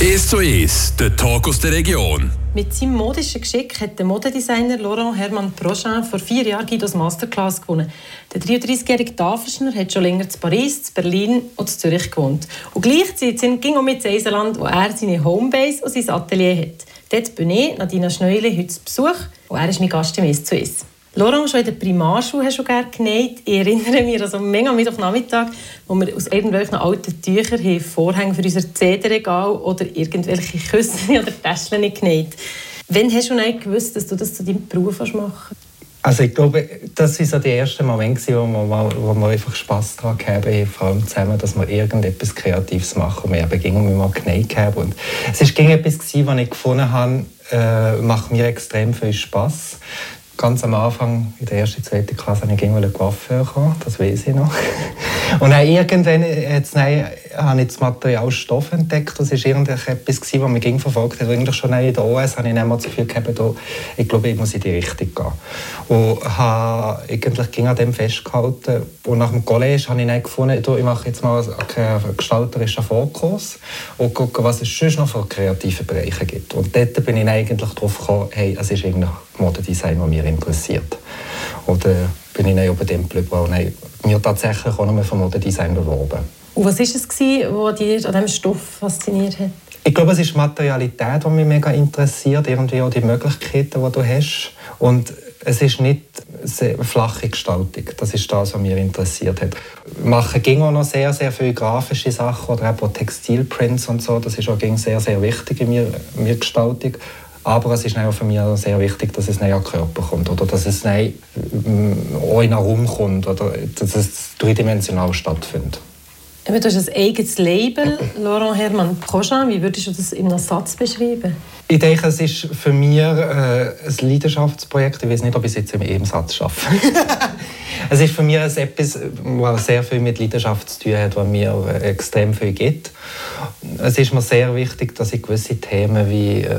1 zu 1, der Talk aus der Region. Mit seinem modischen Geschick hat der Modedesigner Laurent Hermann Prochain vor vier Jahren Guidos Masterclass gewonnen. Der 33-jährige Tafelschner hat schon länger zu Paris, zu Berlin und zu Zürich gewohnt. Und gleichzeitig ging auch mit Seiseland, wo er seine Homebase und sein Atelier hat. Dort bin ich, Nadina Schneule, heute zu Besuch und er ist mein Gast im 1 zu 1. Laurent, schon in der Primarschule hast du gerne genäht. Ich erinnere mich also mega Mittwochnachmittag, wo wir aus irgendwelchen alten Tüchern haben Vorhänge für unser CD-Regal oder irgendwelche Küssen oder Täschchen genäht. Wann hast du nicht gewusst, dass du das zu deinem Beruf machen also ich glaube, das war so die ersten Momente, wo wir, wo wir einfach Spass daran haben, vor allem zusammen, dass wir irgendetwas Kreatives machen. Wir haben gingen mal genäht und es war etwas, was ich gefunden habe, äh, macht mir extrem viel Spass ganz am Anfang, in der ersten, zweiten Klasse, habe ich eine Waffe bekommen, das weiß ich noch. Und dann irgendwann jetzt, nein, habe ich das Material Stoff entdeckt. Das war irgendetwas, was mich verfolgt hat. Eigentlich schon in der OS habe ich dann das Gefühl gehabt, ich glaube, ich muss in die Richtung gehen. Und habe eigentlich ging an dem festgehalten. Und nach dem College habe ich gefunden, ich mache jetzt mal einen gestalterischen Fokus und gucke, was es sonst noch für kreative Bereiche gibt. Und dort bin ich eigentlich darauf gekommen, hey, es ist irgendwie Modedesign, das mich interessiert. Oder bin ich dann über dem geblieben, weil mir tatsächlich auch noch vom Modedesign beworben. Und was war es, was dich an diesem Stoff fasziniert hat? Ich glaube, es ist die Materialität, die mich mega interessiert, irgendwie auch die Möglichkeiten, die du hast. Und es ist nicht eine flache Gestaltung. Das ist das, was mich interessiert hat. Machen ging auch noch sehr, sehr viele grafische Sachen oder auch Textilprints und so. Das ist auch sehr, sehr wichtig in meiner Gestaltung. Aber es ist auch für mich sehr wichtig, dass es nicht an den Körper kommt oder dass es nicht mm, auch in den Raum kommt oder dass es dreidimensional stattfindet. Du hast ein eigenes Label, Laurent Hermann Prochain. Wie würdest du das in einem Satz beschreiben? Ich denke, es ist für mich äh, ein Leidenschaftsprojekt. Ich weiß nicht, ob ich es jetzt in einem Satz schaffe. es ist für mich etwas, was sehr viel mit Leidenschaft zu tun hat, was mir extrem viel gibt. Es ist mir sehr wichtig, dass ich gewisse Themen wie äh,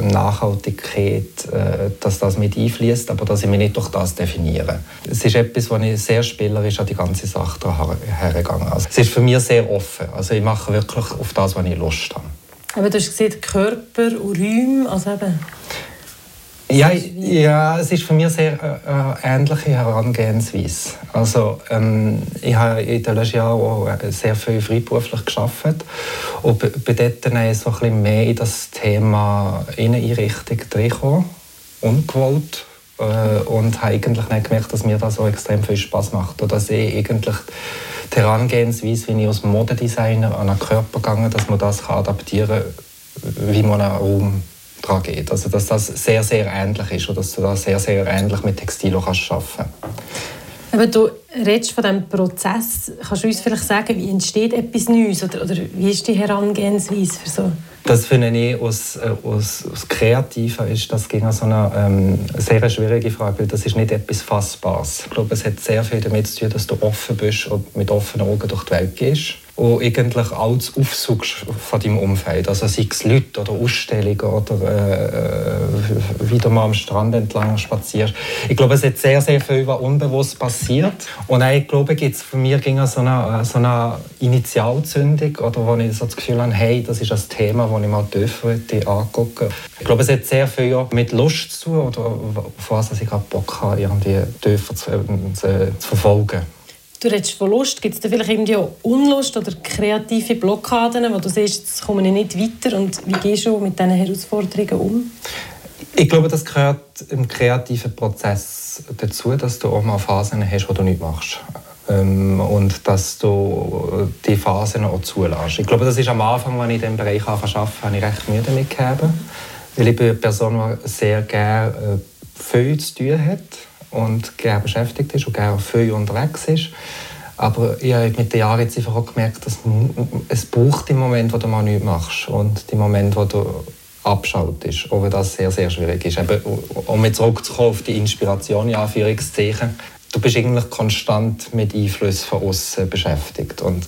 Nachhaltigkeit, äh, dass das mit einfließt, aber dass ich mich nicht durch das definiere. Es ist etwas, wo ich sehr spielerisch an die ganze Sache hergegangen also, Es ist für mich sehr offen. Also ich mache wirklich auf das, was ich Lust habe. Aber du hast gesehen, Körper und Räume, also eben... Ja, ja, es ist für mich sehr äh, äh, ähnliche Herangehensweise. Also, ähm, ich habe in den letzten Jahren auch äh, sehr viel freiberuflich gearbeitet und bin dort dann so ein bisschen mehr in das Thema Inneneinrichtung reingekommen, ungewollt. Äh, und habe eigentlich nicht gemerkt, dass mir das so extrem viel Spaß macht. Oder dass ich eigentlich die Herangehensweise, wie ich als Modedesigner an einen Körper gegangen dass man das adaptieren kann, wie man einen Raum daran geht. Also dass das sehr, sehr ähnlich ist und dass du das sehr, sehr ähnlich mit Textil kannst arbeiten aber du redest von diesem Prozess. Kannst du uns vielleicht sagen, wie entsteht etwas Neues? Oder, oder wie ist die Herangehensweise für so? Das finde ich aus, äh, aus, aus Kreativen ist das gegen so eine ähm, sehr schwierige Frage, weil das ist nicht etwas Fassbares. Ich glaube, es hat sehr viel damit zu tun, dass du offen bist und mit offenen Augen durch die Welt gehst und eigentlich alles aufsuchst von deinem Umfeld. Also sei es Leute oder Ausstellungen oder äh, äh, wieder mal am Strand entlang spazierst. Ich glaube, es hat sehr, sehr viel, was unbewusst passiert. Und ich glaube, gibt es für mich so eine, so eine Initialzündung, oder wo ich so das Gefühl habe, hey, das ist ein Thema, das ich mal dürfen angucken Ich glaube, es hat sehr viel mit Lust zu tun, oder auf was ich gerade Bock habe, irgendwie zu, zu, zu verfolgen. Du redest von Lust. Gibt es da vielleicht irgendwie auch Unlust oder kreative Blockaden, wo du siehst, jetzt komme ich nicht weiter? Und wie gehst du mit diesen Herausforderungen um? Ich glaube, das gehört im kreativen Prozess dazu, dass du auch mal Phasen hast, wo du nichts machst. Ähm, und dass du die Phasen auch zulässt. Ich glaube, das ist am Anfang, als ich in diesem Bereich arbeite, habe ich recht Mühe damit gehabt. Weil ich bin eine Person, die sehr gerne äh, viel zu tun hat und gerne beschäftigt ist und gerne viel unterwegs ist. Aber ich habe mit den Jahren jetzt einfach auch gemerkt, dass es braucht den Moment, wo du mal nichts machst und den Moment, wo du abschaltest, auch wenn das sehr, sehr schwierig ist. Eben, um jetzt zurückzukommen auf die Inspiration, in Anführungszeichen, du bist eigentlich konstant mit Einflüssen von außen beschäftigt und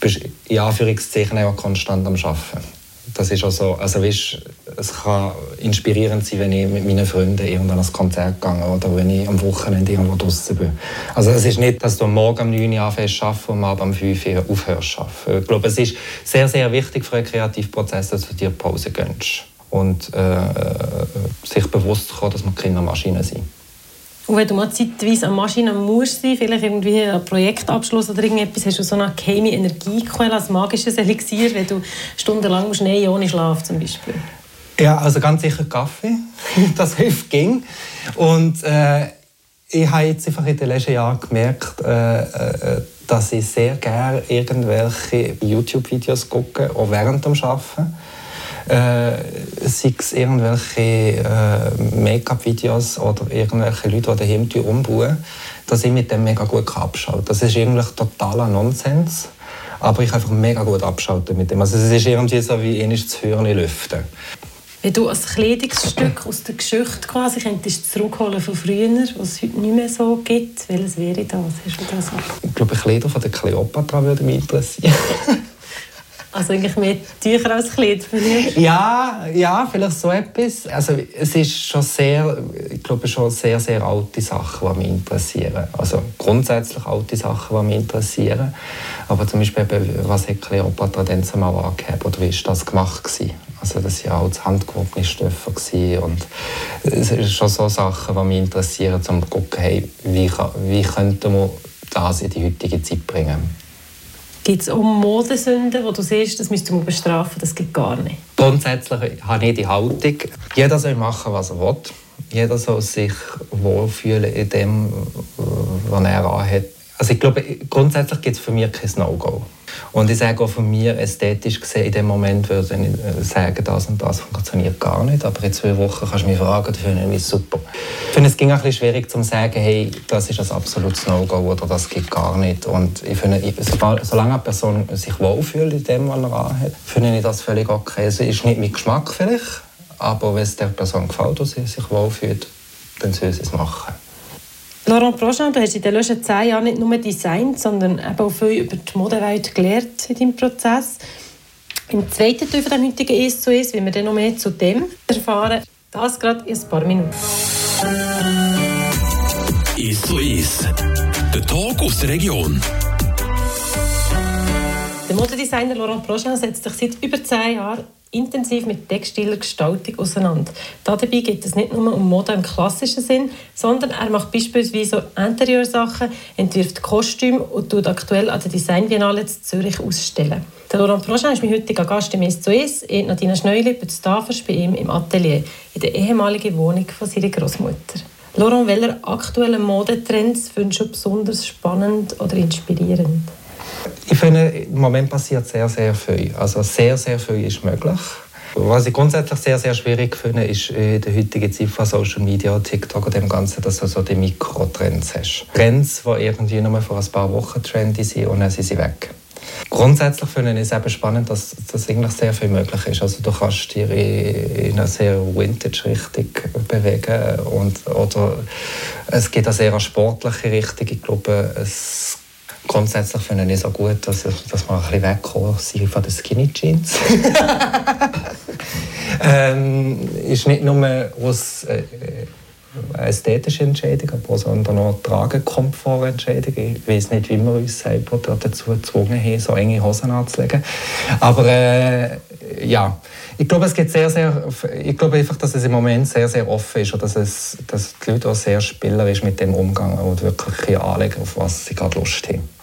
bist in Anführungszeichen auch konstant am Arbeiten. Das ist auch so, also weißt, es kann inspirierend sein, wenn ich mit meinen Freunden irgendwann an ein Konzert gehe oder wenn ich am Wochenende irgendwo draußen bin. Also es ist nicht, dass du morgen um 9 Uhr anfängst zu arbeiten und am 5 Uhr aufhörst zu arbeiten. Ich glaube, es ist sehr, sehr wichtig für einen Kreativprozess, dass du dir Pause gönnst und äh, sich bewusst kommen, dass wir keine Maschinen sind. Und wenn du mal zeitweise an Maschinen musst sein, vielleicht irgendwie ein Projektabschluss oder irgendetwas, hast du so eine geheime Energiequelle, als magisches Elixier, wenn du stundenlang musst nähen ohne Schlaf zum Beispiel? Ja, also ganz sicher Kaffee. das hilft ging. Und äh, ich habe jetzt einfach in den letzten Jahren gemerkt, äh, äh, dass ich sehr gerne irgendwelche YouTube-Videos gucke, auch während dem Arbeiten äh, sei es irgendwelche äh, Make-up-Videos oder irgendwelche Leute, die daheim umbauen, dass ich mit dem mega gut abschalten kann. Das ist eigentlich totaler Nonsens, aber ich kann einfach mega gut abschalten mit dem. Also es ist irgendwie so wie ähnlich zu hören lüften. Wenn du ein Kleidungsstück aus der Geschichte quasi könntest zurückholen von früher, was es heute nicht mehr so gibt, welches wäre das? Hast du das ich glaube, Kleider von der Kleopatra würde mich interessieren. Also eigentlich mehr Tücher als Kleid Ja, ja, vielleicht so etwas. Also es ist schon sehr, ich glaube schon sehr, sehr alte Sachen, die mich interessieren. Also grundsätzlich alte Sachen, die mich interessieren. Aber zum Beispiel, was hat Cleopatra denn zumal angehabt oder wie ist das gemacht gewesen? Also das waren auch handgewobene Stoffe und es sind schon so Sachen, die mich interessieren, um zu gucken, hey, wie, wie könnte man das in die heutige Zeit bringen. Gibt es auch Modesünden, wo du siehst, das müsste man bestrafen, das geht gar nicht? Grundsätzlich habe ich die Haltung, jeder soll machen, was er will. Jeder soll sich wohlfühlen in dem, was er anhat. Also ich glaube, grundsätzlich gibt es für mich kein No-Go. Und ich sage auch von mir, ästhetisch gesehen, in dem Moment würde ich sagen, das und das funktioniert gar nicht. Aber in zwei Wochen kannst du mich fragen, das finde ich super. Ich finde, es ging auch ein bisschen schwierig zu sagen, hey, das ist ein absolutes No-Go oder das geht gar nicht. Und ich finde, solange eine Person sich wohlfühlt in dem, was er anhat, finde ich das völlig okay. Es ist nicht mein Geschmack vielleicht, aber wenn es der Person gefällt und sie sich wohlfühlt, dann soll sie es machen. Laurent Prochain, du hast in den letzten zehn Jahren nicht nur designt, sondern eben auch viel über die Modewelt gelernt in deinem Prozess. Im zweiten Teil von heutigen «Ist zu ist», wie wir dann noch mehr zu dem erfahren, das gerade in ein paar Minuten. «Ist zu ist», der Talk aus der Region. Der Modedesigner Laurent Prochain setzt sich seit über zehn Jahren intensiv mit textiler Gestaltung auseinander. Dabei geht es nicht nur um Mode im klassischen Sinn, sondern er macht beispielsweise Interieursachen, entwirft Kostüme und tut aktuell an der Design Biennale in Zürich ausstellen. Der Laurent Prochain ist mein heutiger Gast im SOS. Ich Nadina Schneuli betzt bei ihm im Atelier, in der ehemaligen Wohnung von seiner Großmutter. Laurent, welche aktuellen Modetrends findest du besonders spannend oder inspirierend? Ich finde, im Moment passiert sehr, sehr viel. Also sehr, sehr viel ist möglich. Was ich grundsätzlich sehr, sehr schwierig finde, ist in der heutigen Zeit von Social Media, TikTok und dem Ganzen, dass du so die Mikrotrends hast. Trends, die irgendwie nur vor ein paar Wochen trendy sind und dann sind sie weg. Grundsätzlich finde ich es eben spannend, dass das eigentlich sehr viel möglich ist. Also du kannst dich in eine sehr Vintage-Richtung bewegen und, oder es geht eine sehr sportliche Richtung. Ich glaube, es Grundsätzlich finde ich es auch gut, dass, dass wir ein bisschen wegkommen von den Skinny Jeans. ähm, ist nicht nur aus äh, eine ästhetische Entscheidung, aber sondern auch eine Tragekomfortentscheidung. Ich weiß nicht, wie wir uns selber dazu gezwungen haben, so enge Hosen anzulegen. Aber äh, ja, ich glaube, es gibt sehr, sehr, ich glaube einfach, dass es im Moment sehr, sehr offen ist und dass, es, dass die Leute auch sehr spielerisch mit dem umgehen und wirklich anlegen, auf was sie gerade Lust haben.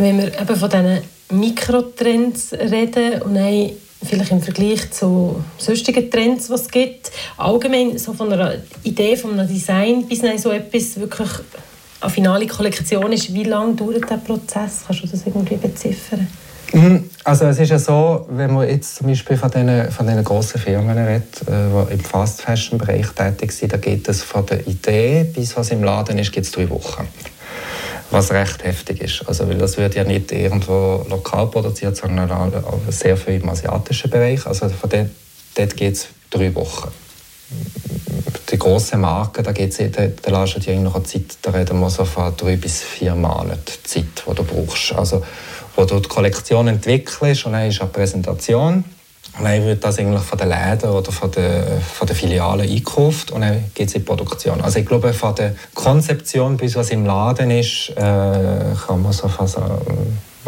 Wenn wir eben von diesen Mikrotrends reden und vielleicht im Vergleich zu sonstigen Trends, die es gibt, allgemein so von einer Idee, von einem Design bis so etwas wirklich eine finale Kollektion ist, wie lange dauert der Prozess? Kannst du das irgendwie beziffern? Mhm. Also es ist ja so, wenn man jetzt zum Beispiel von diesen, von diesen grossen Firmen redet, äh, die im Fast-Fashion-Bereich tätig sind, da geht es von der Idee bis was im Laden ist, geht es drei Wochen was recht heftig ist. Also, weil das wird ja nicht irgendwo lokal produziert, sondern auch sehr viel im asiatischen Bereich. Also von dort, dort geht es drei Wochen. Die grossen Marken, da, geht's, da, da lässt du dir noch Zeit, da reden wir so von drei bis vier Monaten Zeit, die du brauchst. Also, wo du die Kollektion entwickelst und dann ist eine Präsentation Dann wird das eigentlich von den Läden oder von den, von den Filialen eingekauft und dann geht es in die Produktion. Also ich glaube, von der Konzeption bis was im Laden ist, äh, kann man so fast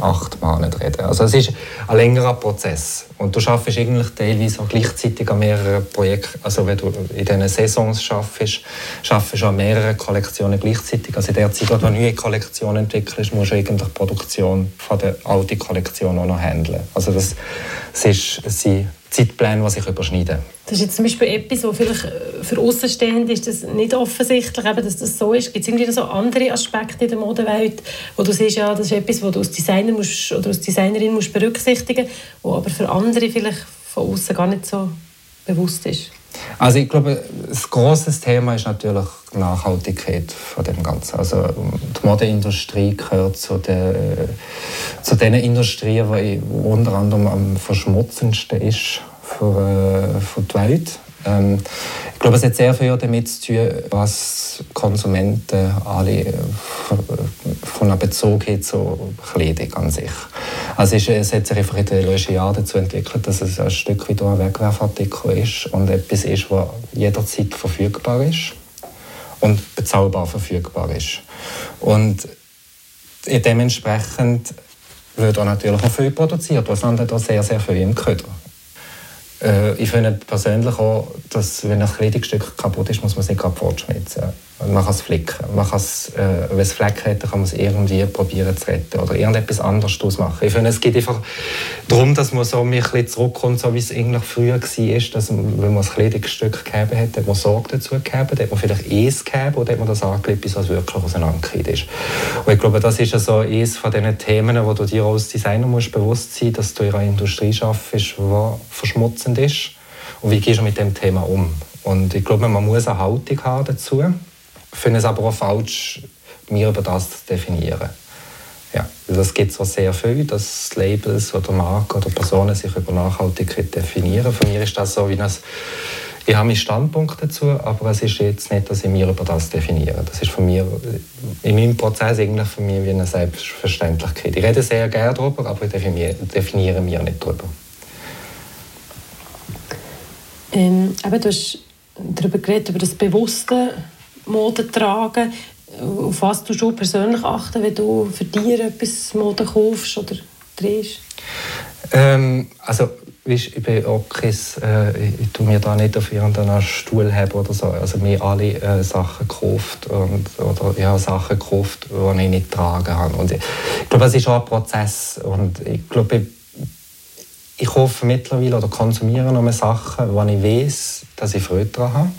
acht Monate reden. Also es ist ein längerer Prozess. Und du schaffst eigentlich teilweise auch gleichzeitig an mehreren Projekten. Also wenn du in diesen Saisons schaffst, schaffst du an mehreren Kollektionen gleichzeitig. Also in der Zeit, wo du eine neue Kollektion entwickelst, musst du eigentlich die Produktion von der alten Kollektion auch noch handeln. Also das, das ist, sind Zeitpläne, die sich überschneiden. Das ist jetzt zum Beispiel etwas, wo vielleicht äh, für Außenstehende ist das nicht offensichtlich, eben, dass das so ist. Gibt es irgendwie so andere Aspekte in der Modewelt, wo du siehst, ja, das ist etwas, was du als Designer musst, oder als Designerin musst berücksichtigen musst, aber für andere vielleicht von außen gar nicht so bewusst ist? Also ich glaube, das große Thema ist natürlich die Nachhaltigkeit von dem Ganzen. Also die Modeindustrie gehört zu den, zu den Industrien, die unter anderem am verschmutzendsten ist für, für die Welt. Ähm, ich glaube, es hat sehr viel damit zu tun, was Konsumenten alle von einem Bezug haben zur Kleidung an sich. Also es, es hat sich einfach in den letzten Jahren dazu entwickelt, dass es ein Stück wie ein Wegwerfartikel ist und etwas ist, was jederzeit verfügbar ist und bezahlbar verfügbar ist. Und dementsprechend wird auch natürlich auch viel produziert. Was landet da sehr, sehr viel im Köder. Äh, ich finde persönlich auch, dass wenn ein Kleidungsstück kaputt ist, muss man es nicht gerade fortschnitzen. Man kann es flicken. Man kann es, äh, wenn es Flecken hat, kann man es irgendwie probieren zu retten oder irgendetwas anderes daraus machen. Ich finde, es geht einfach darum, dass man so ein bisschen zurückkommt, so wie es eigentlich früher war, dass man, wenn man ein Kleidungsstück gegeben hat, hat man Sorge dazu gegeben, hat man vielleicht eins gegeben oder hat man das angelegt, bis es wirklich auseinandergekriegt ist. Und ich glaube, das ist so eines von diesen Themen, wo du dir als Designer musst bewusst sein musst, dass du in einer Industrie arbeitest, die verschmutzend ist. Und wie gehst du mit dem Thema um? Und ich glaube, man muss eine Haltung haben dazu finde es aber auch falsch, mir über das zu definieren. Ja, das gibt so sehr viel, dass Labels oder Marken oder Personen sich über Nachhaltigkeit definieren. Für mich ist das so wie ein ich habe meinen Standpunkt dazu, aber es ist jetzt nicht, dass ich mir über das definiere. Das ist für mich, in meinem Prozess eigentlich für mich wie eine Selbstverständlichkeit. Ich rede sehr gerne darüber, aber ich definiere, definiere mich nicht darüber. Ähm, aber du hast darüber geredet, über das bewusste Mode tragen. Auf was du schon persönlich achten, wenn du für dich etwas Mode kaufst oder drehst? Ähm, also, ich bin auch äh, ich tue mir da nicht auf irgendeinen Stuhl haben oder so. Also mir alle äh, Sachen gekauft und, oder ja, Sachen gekauft, die ich nicht tragen kann. Und ich, ich glaube, es ist auch ein Prozess und ich glaube, ich, ich kaufe mittlerweile oder konsumiere noch mehr Sachen, wo ich weiß, dass ich Freude daran habe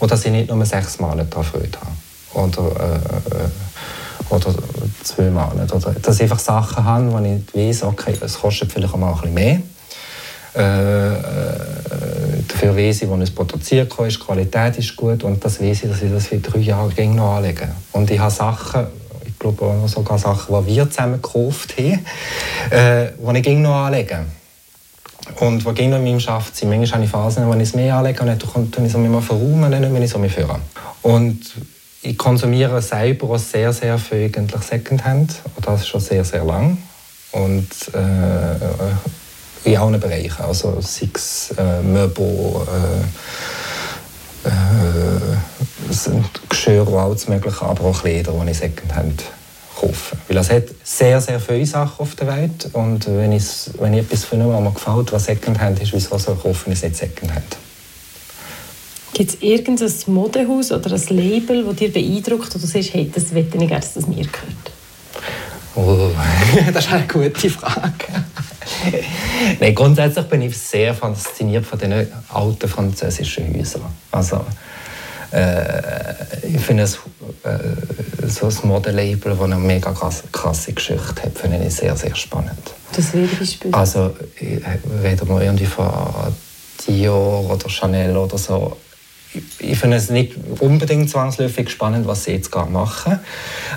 und dass ich nicht nur sechs Monate daran Freude habe. Oder, äh, äh, oder zwei Monate. Oder, dass ich einfach Sachen habe, wo ich weiß, okay, es kostet vielleicht auch mal ein bisschen mehr. Äh, äh, dafür weiß ich, wo es produziert ist, die Qualität ist gut und das weiß ich, dass ich das für drei Jahre noch anlege. Und ich habe Sachen, ich glaube auch sogar Sachen, die wir zusammen gekauft haben, äh, die ich noch anlege. Und wo ging in meinem Schaft sind, manchmal habe ich Phasen, wo ich es mehr anlege und dann tue ich es mir verräumen, nicht wenn ich es mir führe. Und ich konsumiere selber auch sehr, sehr viel eigentlich Secondhand. Und das schon sehr, sehr lang. Und äh, in allen Bereichen. Also sei es äh, Möbel, äh, äh, Geschirr, alles Mögliche, aber auch Kleider, die ich Secondhand kaufen. Weil es hat sehr, sehr viele Sachen auf der Welt und wenn, wenn ich etwas finde, was mir gefällt, was Secondhand ist, wieso soll ich kaufen, ist nicht Secondhand. Gibt es irgendein Modehaus oder ein Label, das dir beeindruckt oder du sagst, hey, das will ich gerne, dass das mir gehört? Oh, das ist eine gute Frage. Nein, grundsätzlich bin ich sehr fasziniert von diesen alten französischen Häusern. Also, äh, ich finde es äh, so ein Modelabel, das eine mega krasse, Geschichte hat, finde ich sehr, sehr spannend. Das wäre Beispiel? Also, reden wir irgendwie von Dior oder Chanel oder so. Ich, finde es nicht unbedingt zwangsläufig spannend, was sie jetzt gerade machen.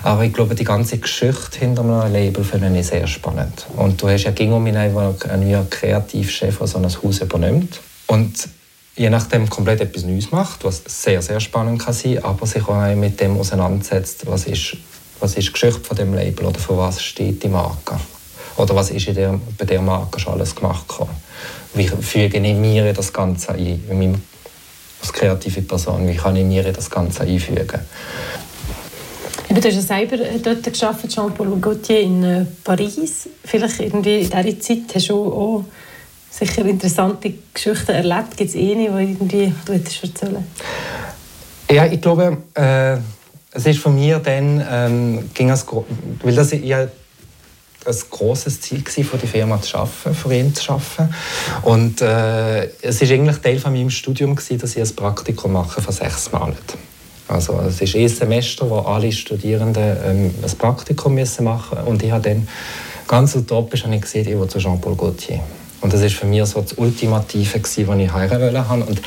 Aber ich glaube, die ganze Geschichte hinter einem Label finde ich sehr spannend. Und du hast ja gegen um einen neuen Kreativchef, der so ein Haus übernimmt. Und je nachdem komplett etwas Neues macht, was sehr, sehr spannend kann sein, aber sich auch mit dem auseinandersetzt, was ist, was ist die Geschichte von dem Label oder für was steht die Marke. Oder was ist in der, bei der Marke schon alles gemacht worden. wie füge ich mir das Ganze ein, als kreative Person, wie kann ich mir das Ganze einfügen. Du hast ja selber dort gearbeitet, Jean-Paul Gaultier in äh, Paris. Vielleicht irgendwie in dieser Zeit hast du auch sicher interessante Geschichten erlebt. Gibt es eine, die irgendwie du erzählen Ja, ich glaube, äh, es ist von mir dann, ähm, ging es, weil das ja ein großes Ziel war, für die Firma zu arbeiten, für ihn zu arbeiten. Und äh, es ist eigentlich Teil von meinem Studium gewesen, dass ich ein Praktikum mache von sechs Monaten. Also es ist ein Semester, wo alle Studierenden ähm, ein Praktikum müssen machen und ich habe dann ganz utopisch habe ich gesehen, ich will zu Jean-Paul Gaultier. Und das ist für mich so das Ultimative gewesen, was ich heiraten wollte. Und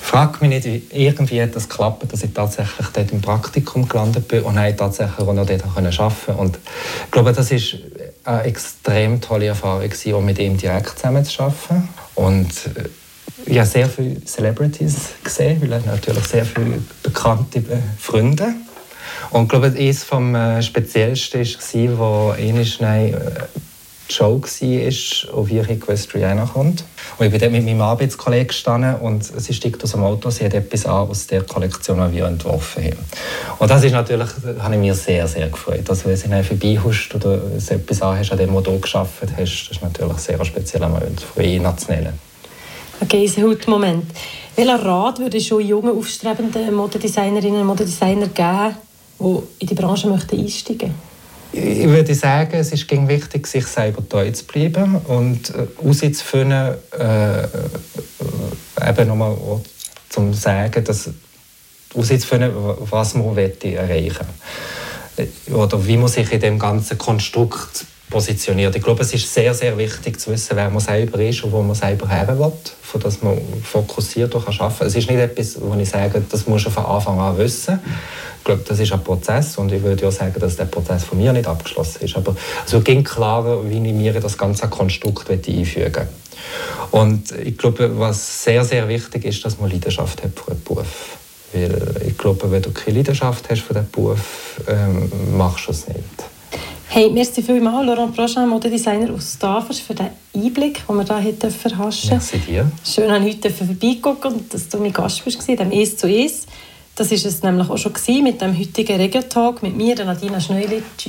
frag mich nicht, wie irgendwie das geklappt, dass ich tatsächlich dort im Praktikum gelandet bin und ich tatsächlich auch noch dort arbeiten konnte. Und ich glaube, das ist eine extrem tolle Erfahrung gewesen, mit ihm direkt zusammen zu arbeiten. Und äh, ich habe sehr viele Celebrities gesehen, weil er natürlich sehr viele bekannte Freunde und ich glaube, eines vom äh, Speziellsten war, wo äh, die Show war, auf wie ich gewusst, Rihanna kommt. Und ich bin dort mit meinem Arbeitskollegen gestanden und sie steigt aus dem Auto, sie hat etwas an aus der Kollektion, die wir entworfen haben. Und das ist natürlich, das habe ich mir sehr, sehr gefreut. Also wenn sie vorbeihuscht oder etwas an hast, an dem, was du geschafft hast, das ist natürlich ein sehr spezieller Moment, von ihnen zu. Okay, ein Hautmoment. Welchen Rat würde du schon jungen, aufstrebenden Modedesignerinnen und Modedesigner geben, die in die Branche möchten einsteigen möchten? Ich würde sagen, es ist wichtig, sich selber treu zu bleiben und äh, herauszufinden, äh, äh, eben nochmal zum sagen, dass herauszufinden, was man erreichen will. Äh, oder wie man sich in dem ganzen Konstrukt positioniert. Ich glaube, es ist sehr, sehr wichtig zu wissen, wer man selber ist und wo man selber her will, von dass man fokussiert arbeiten kann. Es ist nicht etwas, wo ich sage, das muss man von Anfang an wissen. Ich glaube, das ist ein Prozess und ich würde ja sagen, dass der Prozess von mir nicht abgeschlossen ist. Aber es ging klarer, wie ich mir das ganze Konstrukt einfügen will. Und ich glaube, was sehr, sehr wichtig ist, dass man Leidenschaft hat für den Beruf. Weil ich glaube, wenn du keine Leidenschaft hast für den Beruf, ähm, machst du es nicht. Hey, merci vielmals, Laurent Prochain, Modedesigner aus Tafers, für den Einblick, den wir hier heute verhaschen Merci dir. Schön, dass ich heute vorbeigucken und dass du mein Gast warst, dem «Es zu Es». Das war es nämlich auch schon mit dem heutigen Regio-Talk mit mir, Nadina Schneuli. Tschüss.